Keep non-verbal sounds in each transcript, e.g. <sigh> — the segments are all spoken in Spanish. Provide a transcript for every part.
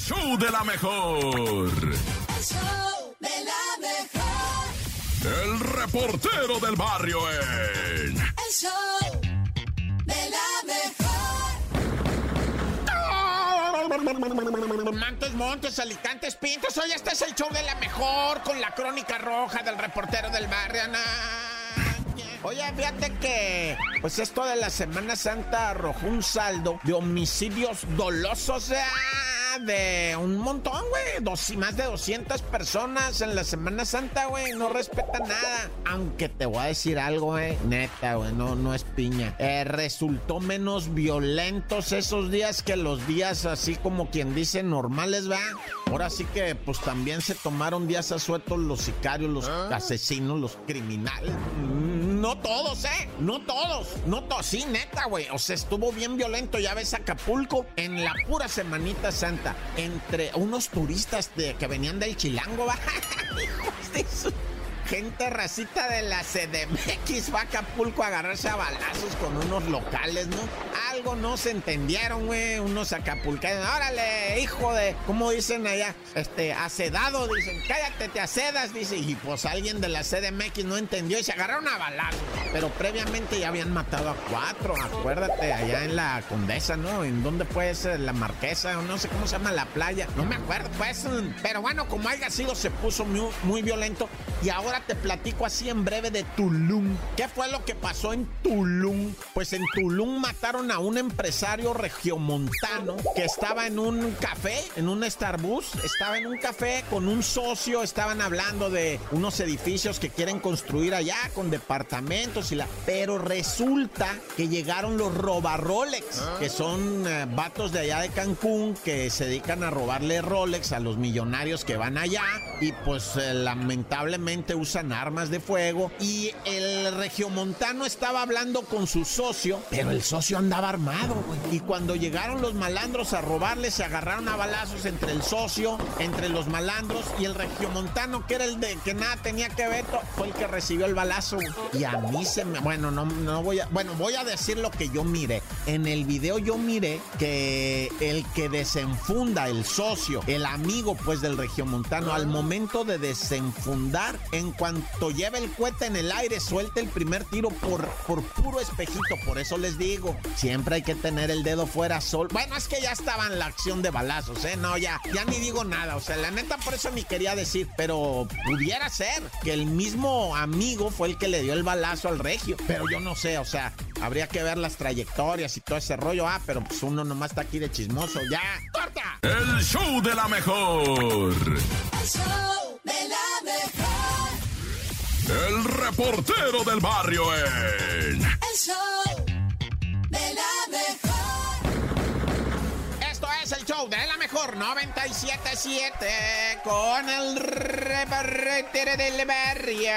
show de la mejor. El show de la mejor. El reportero del barrio en. El show de la mejor. Montes, Montes, Alicantes, Pintos. Hoy este es el show de la mejor con la crónica roja del reportero del barrio. Oye, fíjate que, pues esto de la Semana Santa arrojó un saldo de homicidios dolosos. ¡ah! De un montón, güey. Dos, más de 200 personas en la Semana Santa, güey. No respetan nada. Aunque te voy a decir algo, güey. Neta, güey. No, no es piña. Eh, resultó menos violentos esos días que los días así como quien dice normales, ¿va? Ahora sí que, pues también se tomaron días asuetos los sicarios, los asesinos, los criminales. Mm, No todos, ¿eh? No todos. No todos. Sí, neta, güey. O sea, estuvo bien violento. Ya ves Acapulco en la pura Semanita Santa. Entre unos turistas de, que venían del Chilango, <laughs> ¿va? Gente racita de la CDMX va a Acapulco a agarrarse a balazos con unos locales, ¿no? Algo no se entendieron, güey. Unos acapulcanos. Órale, hijo de. ¿Cómo dicen allá? Este, acedado, dicen. Cállate, te acedas, dice. Y pues alguien de la CDMX no entendió y se agarraron a balazos. Pero previamente ya habían matado a cuatro. Acuérdate, allá en la Condesa, ¿no? ¿En dónde puede ser? La Marquesa, no sé cómo se llama la playa. No me acuerdo, pues. Pero bueno, como haya sido, se puso muy violento. Y ahora te platico así en breve de Tulum. ¿Qué fue lo que pasó en Tulum? Pues en Tulum mataron a un empresario regiomontano que estaba en un café, en un Starbucks. Estaba en un café con un socio. Estaban hablando de unos edificios que quieren construir allá con departamentos y la. Pero resulta que llegaron los roba Rolex, que son eh, vatos de allá de Cancún que se dedican a robarle Rolex a los millonarios que van allá y pues eh, lamentablemente usan armas de fuego y el regiomontano estaba hablando con su socio, pero el socio andaba armado. Y cuando llegaron los malandros a robarle, se agarraron a balazos entre el socio, entre los malandros y el regiomontano, que era el de que nada tenía que ver, fue el que recibió el balazo. Y a mí se me, bueno, no, no voy a, bueno, voy a decir lo que yo miré. En el video yo miré que el que desenfunda, el socio, el amigo pues del regiomontano, al momento de desenfundar, en cuanto lleva el cohete en el aire, suelta el primer tiro por, por puro espejito. Por eso les digo, siempre hay que tener el dedo fuera sol. Bueno, es que ya estaba en la acción de balazos, ¿eh? No, ya, ya ni digo nada. O sea, la neta por eso ni quería decir, pero pudiera ser que el mismo amigo fue el que le dio el balazo al regio. Pero yo no sé, o sea, habría que ver las trayectorias y todo ese rollo. Ah, pero pues uno nomás está aquí de chismoso. ¡Ya! ¡Corta! El show de la mejor. El show de la mejor. El reportero del barrio en. El show de la mejor. Esto es el show de la mejor 977 con el reportero del barrio.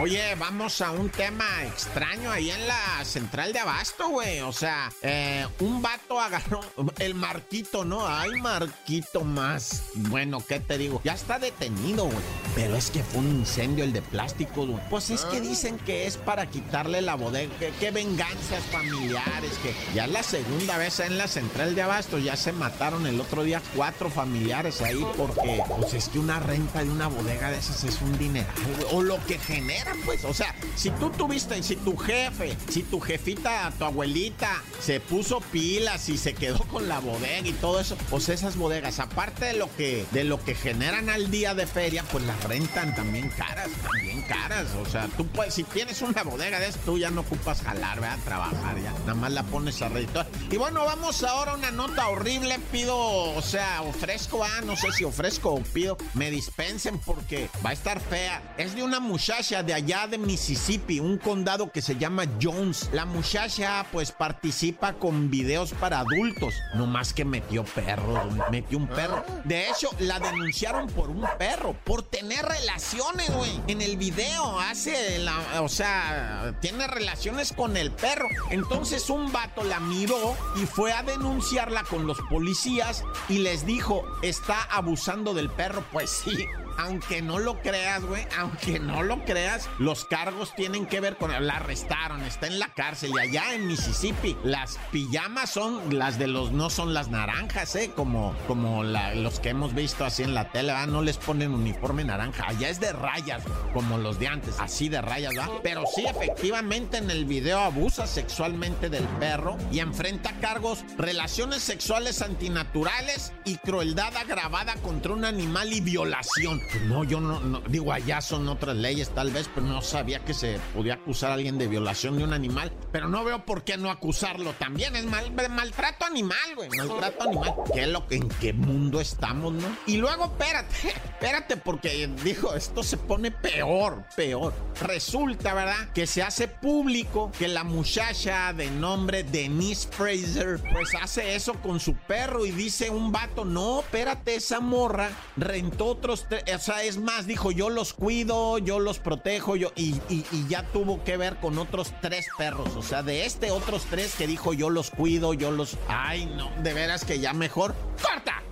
Oye, vamos a un tema extraño ahí en la central de Abasto, güey. O sea, eh, un vato agarró el Marquito, ¿no? Ay, Marquito más. Bueno, ¿qué te digo? Ya está detenido, güey. Pero es que fue un incendio el de plástico, güey. Pues es que dicen que es para quitarle la bodega. Que, que venganzas familiares. Que ya la segunda vez en la central de Abasto. Ya se mataron el otro día cuatro familiares ahí porque, pues es que una renta de una bodega de esas es un dineral. O lo que generan, pues. O sea, si tú tuviste, si tu jefe, si tu jefita, tu abuelita, se puso pilas y se quedó con la bodega y todo eso, pues esas bodegas, aparte de lo que, de lo que generan al día de feria, pues las rentan también caras, también caras. O sea, tú puedes, si tienes una bodega de eso, tú ya no ocupas jalar, ¿verdad? Trabajar ya. Nada más la pones a redituar. Y bueno, vamos ahora a una nota horrible. Pido, sea, ofrezco, ah, no sé si ofrezco o pido, me dispensen porque va a estar fea. Es de una muchacha de allá de Mississippi, un condado que se llama Jones. La muchacha, pues, participa con videos para adultos. No más que metió perros, güey, metió un perro. De hecho, la denunciaron por un perro, por tener relaciones, güey. En el video hace la, o sea, tiene relaciones con el perro. Entonces un vato la miró y fue a denunciarla con los policías y les dijo, está abusando del perro. Pues sí, aunque no lo creas, güey, aunque no lo creas, los cargos tienen que ver con... La arrestaron, está en la cárcel y allá en Mississippi las pijamas son las de los... No son las naranjas, ¿eh? Como, como los que hemos visto así en la tele, No les ponen uniforme naranja. Allá es de rayas, como los de antes, así de rayas, ¿verdad? Pero sí, efectivamente en el video abusa sexualmente del perro y enfrenta cargos, relaciones sexuales antinaturales y crueldad agravada contra un animal y violación. Pues no, yo no, digo, allá son otras leyes tal vez, pero no sabía que se podía acusar a alguien de violación de un animal, pero no veo por qué no acusarlo también. Es mal, maltrato animal, güey, maltrato animal. ¿Qué lo, ¿En qué mundo estamos, no? Y luego, espérate, <laughs> espérate, porque dijo, esto se pone peor, peor. Resulta, ¿verdad? Que se hace público que la muchacha de nombre Denise Fraser, pues hace eso con su perro y dice un vato, no, espérate, esa morra rentó otros, o sea, es más, dijo, yo los cuido, yo los protejo, yo, y, y, ya tuvo que ver con otros tres perros, o sea, de este otros tres que dijo, yo los cuido, yo los, ay, no, de veras que ya mejor, corta